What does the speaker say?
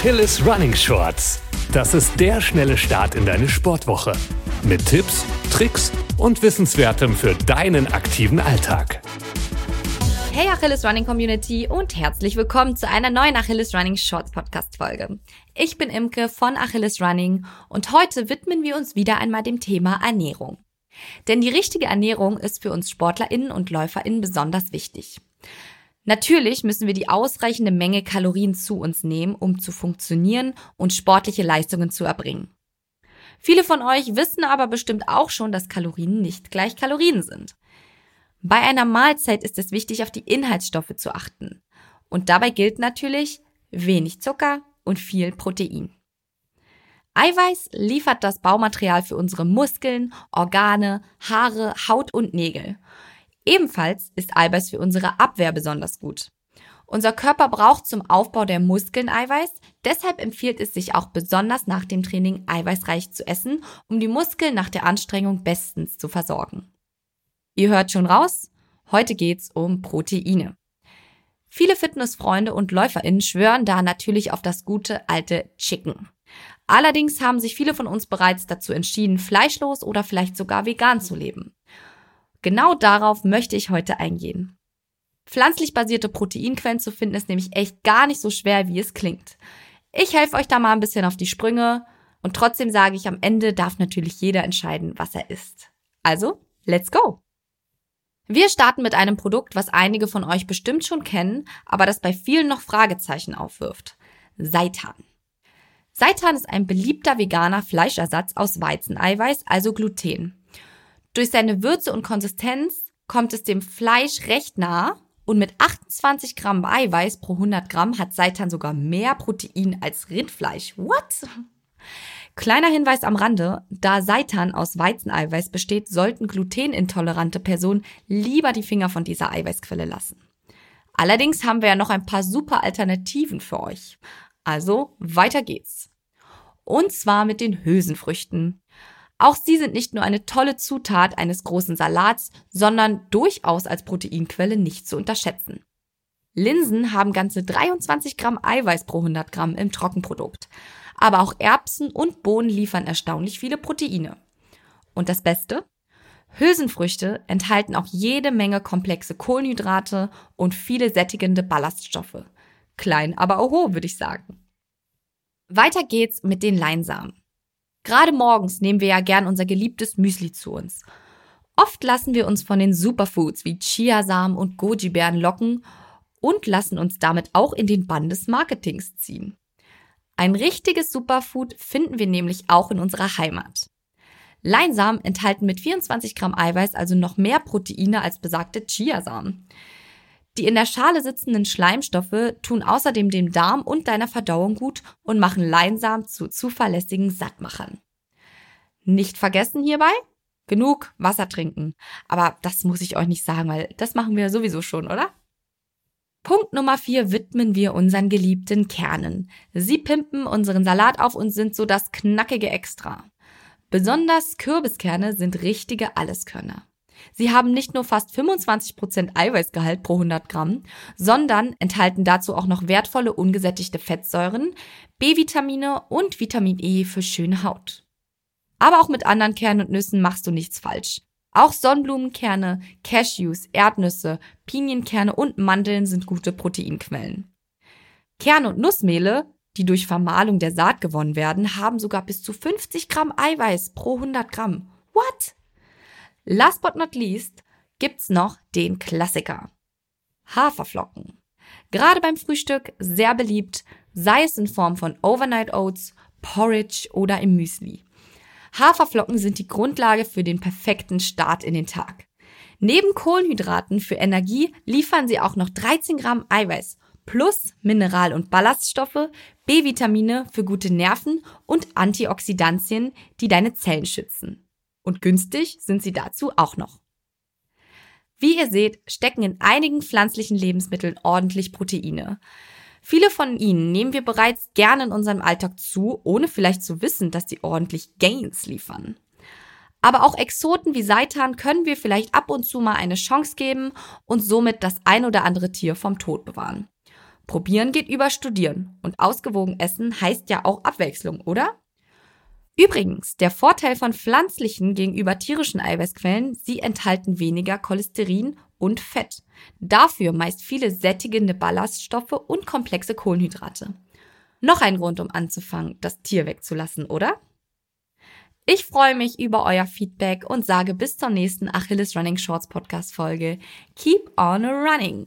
Achilles Running Shorts. Das ist der schnelle Start in deine Sportwoche. Mit Tipps, Tricks und Wissenswertem für deinen aktiven Alltag. Hey Achilles Running Community und herzlich willkommen zu einer neuen Achilles Running Shorts Podcast Folge. Ich bin Imke von Achilles Running und heute widmen wir uns wieder einmal dem Thema Ernährung. Denn die richtige Ernährung ist für uns SportlerInnen und LäuferInnen besonders wichtig. Natürlich müssen wir die ausreichende Menge Kalorien zu uns nehmen, um zu funktionieren und sportliche Leistungen zu erbringen. Viele von euch wissen aber bestimmt auch schon, dass Kalorien nicht gleich Kalorien sind. Bei einer Mahlzeit ist es wichtig, auf die Inhaltsstoffe zu achten. Und dabei gilt natürlich wenig Zucker und viel Protein. Eiweiß liefert das Baumaterial für unsere Muskeln, Organe, Haare, Haut und Nägel. Ebenfalls ist Eiweiß für unsere Abwehr besonders gut. Unser Körper braucht zum Aufbau der Muskeln Eiweiß, deshalb empfiehlt es sich auch besonders nach dem Training eiweißreich zu essen, um die Muskeln nach der Anstrengung bestens zu versorgen. Ihr hört schon raus, heute geht's um Proteine. Viele Fitnessfreunde und LäuferInnen schwören da natürlich auf das gute alte Chicken. Allerdings haben sich viele von uns bereits dazu entschieden, fleischlos oder vielleicht sogar vegan zu leben. Genau darauf möchte ich heute eingehen. Pflanzlich basierte Proteinquellen zu finden ist nämlich echt gar nicht so schwer, wie es klingt. Ich helfe euch da mal ein bisschen auf die Sprünge und trotzdem sage ich, am Ende darf natürlich jeder entscheiden, was er isst. Also, let's go! Wir starten mit einem Produkt, was einige von euch bestimmt schon kennen, aber das bei vielen noch Fragezeichen aufwirft. Seitan. Seitan ist ein beliebter veganer Fleischersatz aus Weizeneiweiß, also Gluten. Durch seine Würze und Konsistenz kommt es dem Fleisch recht nah und mit 28 Gramm Eiweiß pro 100 Gramm hat Seitan sogar mehr Protein als Rindfleisch. What? Kleiner Hinweis am Rande, da Seitan aus Weizeneiweiß besteht, sollten glutenintolerante Personen lieber die Finger von dieser Eiweißquelle lassen. Allerdings haben wir ja noch ein paar super Alternativen für euch. Also weiter geht's. Und zwar mit den Hülsenfrüchten. Auch sie sind nicht nur eine tolle Zutat eines großen Salats, sondern durchaus als Proteinquelle nicht zu unterschätzen. Linsen haben ganze 23 Gramm Eiweiß pro 100 Gramm im Trockenprodukt. Aber auch Erbsen und Bohnen liefern erstaunlich viele Proteine. Und das Beste? Hülsenfrüchte enthalten auch jede Menge komplexe Kohlenhydrate und viele sättigende Ballaststoffe. Klein, aber oho, würde ich sagen. Weiter geht's mit den Leinsamen. Gerade morgens nehmen wir ja gern unser geliebtes Müsli zu uns. Oft lassen wir uns von den Superfoods wie Chiasamen und Goji-Beeren locken und lassen uns damit auch in den Bann des Marketings ziehen. Ein richtiges Superfood finden wir nämlich auch in unserer Heimat. Leinsamen enthalten mit 24 Gramm Eiweiß also noch mehr Proteine als besagte Chiasamen. Die in der Schale sitzenden Schleimstoffe tun außerdem dem Darm und deiner Verdauung gut und machen Leinsamen zu zuverlässigen Sattmachern. Nicht vergessen hierbei, genug Wasser trinken. Aber das muss ich euch nicht sagen, weil das machen wir sowieso schon, oder? Punkt Nummer vier widmen wir unseren geliebten Kernen. Sie pimpen unseren Salat auf und sind so das knackige Extra. Besonders Kürbiskerne sind richtige Alleskörner. Sie haben nicht nur fast 25% Eiweißgehalt pro 100 Gramm, sondern enthalten dazu auch noch wertvolle ungesättigte Fettsäuren, B-Vitamine und Vitamin E für schöne Haut. Aber auch mit anderen Kernen und Nüssen machst du nichts falsch. Auch Sonnenblumenkerne, Cashews, Erdnüsse, Pinienkerne und Mandeln sind gute Proteinquellen. Kerne und Nussmehle, die durch Vermahlung der Saat gewonnen werden, haben sogar bis zu 50 Gramm Eiweiß pro 100 Gramm. What? Last but not least gibt's noch den Klassiker. Haferflocken. Gerade beim Frühstück sehr beliebt, sei es in Form von Overnight Oats, Porridge oder im Müsli. Haferflocken sind die Grundlage für den perfekten Start in den Tag. Neben Kohlenhydraten für Energie liefern sie auch noch 13 Gramm Eiweiß plus Mineral- und Ballaststoffe, B-Vitamine für gute Nerven und Antioxidantien, die deine Zellen schützen. Und günstig sind sie dazu auch noch. Wie ihr seht, stecken in einigen pflanzlichen Lebensmitteln ordentlich Proteine. Viele von ihnen nehmen wir bereits gerne in unserem Alltag zu, ohne vielleicht zu wissen, dass sie ordentlich Gains liefern. Aber auch Exoten wie Seitan können wir vielleicht ab und zu mal eine Chance geben und somit das ein oder andere Tier vom Tod bewahren. Probieren geht über Studieren und ausgewogen essen heißt ja auch Abwechslung, oder? Übrigens, der Vorteil von pflanzlichen gegenüber tierischen Eiweißquellen, sie enthalten weniger Cholesterin und Fett. Dafür meist viele sättigende Ballaststoffe und komplexe Kohlenhydrate. Noch ein Grund, um anzufangen, das Tier wegzulassen, oder? Ich freue mich über euer Feedback und sage bis zur nächsten Achilles Running Shorts Podcast Folge. Keep on running!